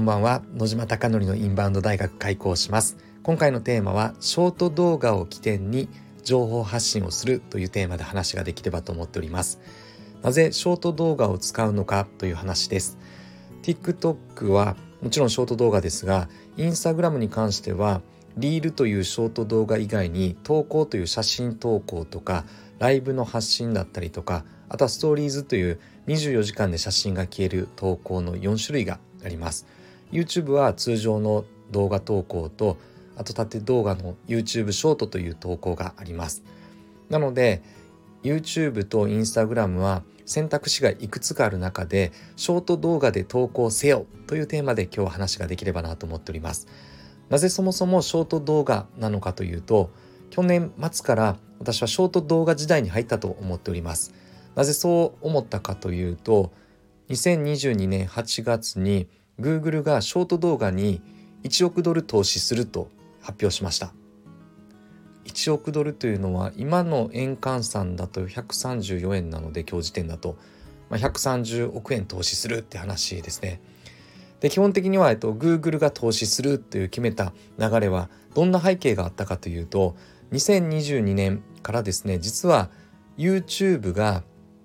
こんばんは。野島貴則のインバウンド大学開校します。今回のテーマはショート動画を起点に情報発信をするというテーマで話ができればと思っております。なぜショート動画を使うのかという話です。TikTok はもちろんショート動画ですが Instagram に関してはリールというショート動画以外に投稿という写真投稿とかライブの発信だったりとかあとはストーリーズという24時間で写真が消える投稿の4種類があります。YouTube は通常の動画投稿とあと縦動画の YouTube ショートという投稿があります。なので YouTube と Instagram は選択肢がいくつかある中でショート動画で投稿せよというテーマで今日話ができればなと思っております。なぜそもそもショート動画なのかというと去年末から私はショート動画時代に入ったと思っております。なぜそう思ったかというと2022年8月に Google がショート動画に1億ドル投資すると発表しました。1億ドルというのは今の円換算だと134円なので今日時点だと、まあ、130億円投資するって話ですね。で基本的には、えっと、Google が投資するという決めた流れはどんな背景があったかというと2022年からですね実は YouTube が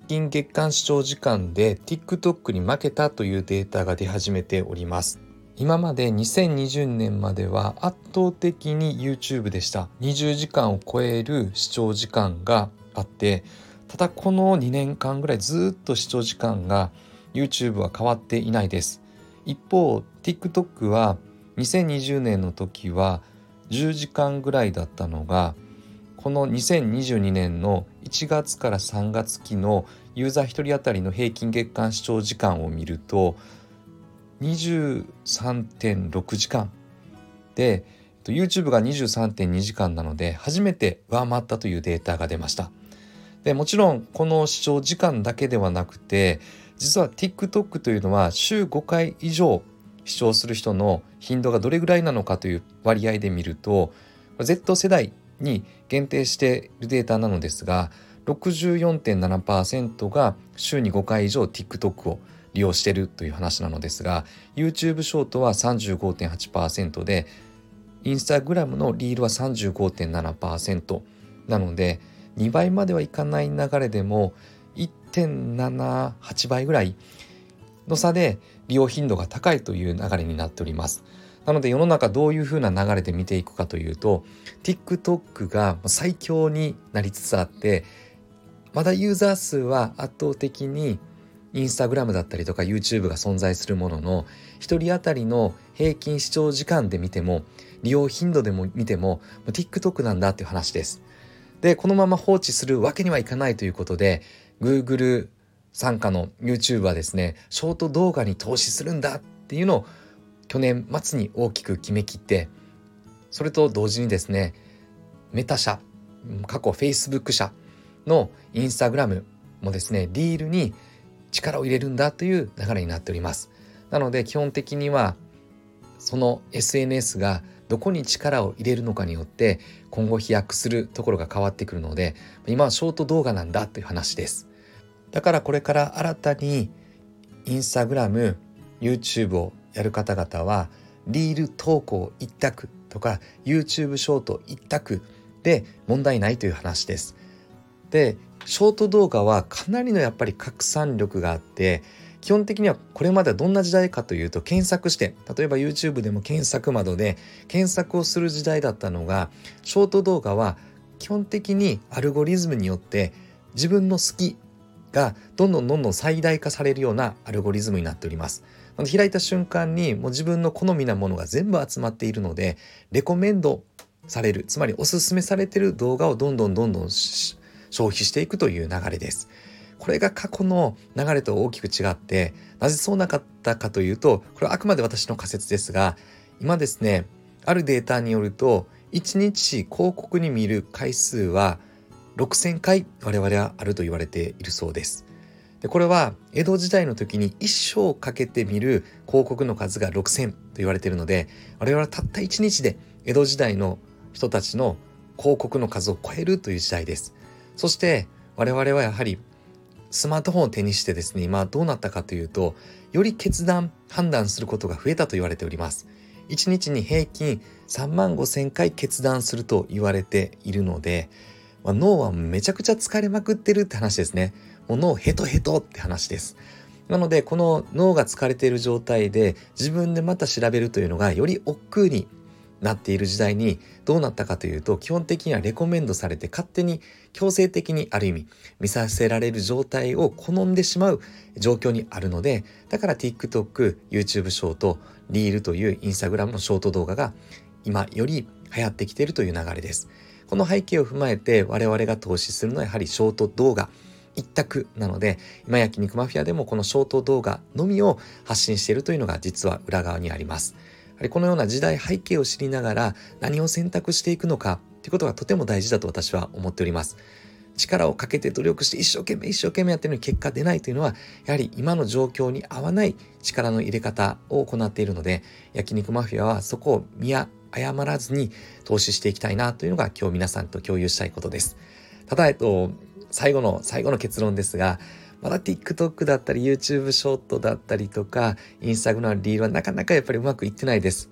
近月間視聴時間で TikTok に負けたというデータが出始めております。今まで2020年までは圧倒的に YouTube でした。20時間を超える視聴時間があってただこの2年間ぐらいずっと視聴時間が YouTube は変わっていないです。一方 TikTok は2020年の時は10時間ぐらいだったのがこの2022年の1月から3月期のユーザー1人当たりの平均月間視聴時間を見ると23.6時間で YouTube が23.2時間なので初めて上回ったというデータが出ました。でもちろんこの視聴時間だけではなくて実は TikTok というのは週5回以上視聴する人の頻度がどれぐらいなのかという割合で見ると Z 世代に限定しているデータなのですが64.7%が週に5回以上 TikTok を利用しているという話なのですが YouTube ショートは35.8%で Instagram のリールは35.7%なので2倍まではいかない流れでも1.78倍ぐらいの差で利用頻度が高いという流れになっております。なので世の中どういう風な流れで見ていくかというと TikTok が最強になりつつあってまだユーザー数は圧倒的にインスタグラムだったりとか YouTube が存在するものの1人当たりの平均視聴時間で見ても利用頻度でも見ても TikTok なんだっていう話です。でこのまま放置するわけにはいかないということで Google 傘下の YouTube はですねショート動画に投資するんだっていうのを去年末に大きく決めきってそれと同時にですねメタ社過去 Facebook 社のインスタグラムもですねリールに力を入れるんだという流れになっております。なので基本的にはその SNS がどこに力を入れるのかによって今後飛躍するところが変わってくるので今はショート動画なんだという話です。だからこれから新たにインスタグラム YouTube をやる方々はリール投稿一択とか YouTube ショート一択で問題ないという話ですでショート動画はかなりのやっぱり拡散力があって基本的にはこれまではどんな時代かというと検索して例えば YouTube でも検索窓で検索をする時代だったのがショート動画は基本的にアルゴリズムによって自分の好きがどんどんどんどん最大化されるようなアルゴリズムになっております。開いた瞬間にもう自分の好みなものが全部集まっているのでレコメンドされるつまりおすすめされている動画をどんどんどんどん消費していくという流れです。これが過去の流れと大きく違ってなぜそうなかったかというとこれはあくまで私の仮説ですが今ですねあるデータによると1日広告に見る回数は6,000回我々はあると言われているそうです。でこれは江戸時代の時に一生かけて見る広告の数が6,000と言われているので我々はたった1日で江戸時代の人たちの広告の数を超えるという時代です。そして我々はやはりスマートフォンを手にしてですね今どうなったかというとより決断判断することが増えたと言われております1日に平均3万5千回決断すると言われているので、まあ、脳はめちゃくちゃ疲れまくってるって話ですねもう脳ヘトヘトって話ですなのでこの脳が疲れている状態で自分でまた調べるというのがより億劫になっている時代にどうなったかというと基本的にはレコメンドされて勝手に強制的にある意味見させられる状態を好んでしまう状況にあるのでだから TikTok、YouTube ショート、リールという Instagram のショート動画が今より流行ってきているという流れです。この背景を踏まえて我々が投資するのはやはりショート動画一択なので今焼肉マフィアでもこのショート動画のみを発信しているというのが実は裏側にあります。このような時代背景を知りながら何を選択していくのかということがとても大事だと私は思っております。力をかけて努力して一生懸命一生懸命やってるのに結果出ないというのはやはり今の状況に合わない力の入れ方を行っているので焼肉マフィアはそこを見誤らずに投資していきたいなというのが今日皆さんと共有したいことです。ただ、えっと、最後の最後の結論ですがまだ TikTok だったり YouTube ショートだったりとか Instagram リールはなかなかやっぱりうまくいってないです。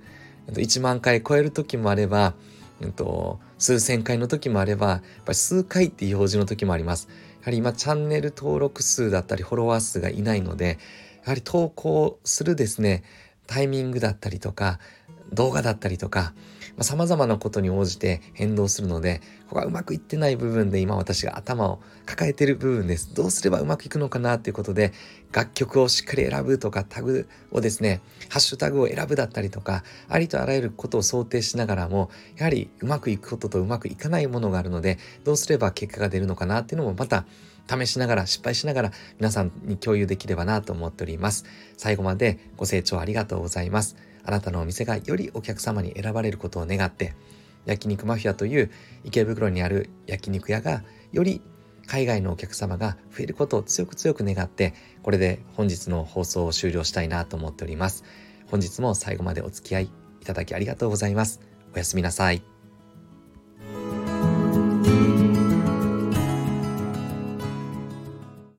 1万回超える時もあれば、うんと、数千回の時もあれば、やっぱり数回っていう表示の時もあります。やはり今チャンネル登録数だったりフォロワー数がいないので、やはり投稿するですね、タイミングだったりとか、動画だったりとか、まあ、様々なことに応じて変動するので、ここがうまくいってない部分で今私が頭を抱えてる部分です。どうすればうまくいくのかなっていうことで、楽曲をしっかり選ぶとか、タグをですね、ハッシュタグを選ぶだったりとか、ありとあらゆることを想定しながらも、やはりうまくいくこととうまくいかないものがあるので、どうすれば結果が出るのかなっていうのもまた試しながら失敗しながら皆さんに共有できればなと思っております。最後までご清聴ありがとうございます。あなたのお店がよりお客様に選ばれることを願って焼肉マフィアという池袋にある焼肉屋がより海外のお客様が増えることを強く強く願ってこれで本日の放送を終了したいなと思っております本日も最後までお付き合いいただきありがとうございますおやすみなさい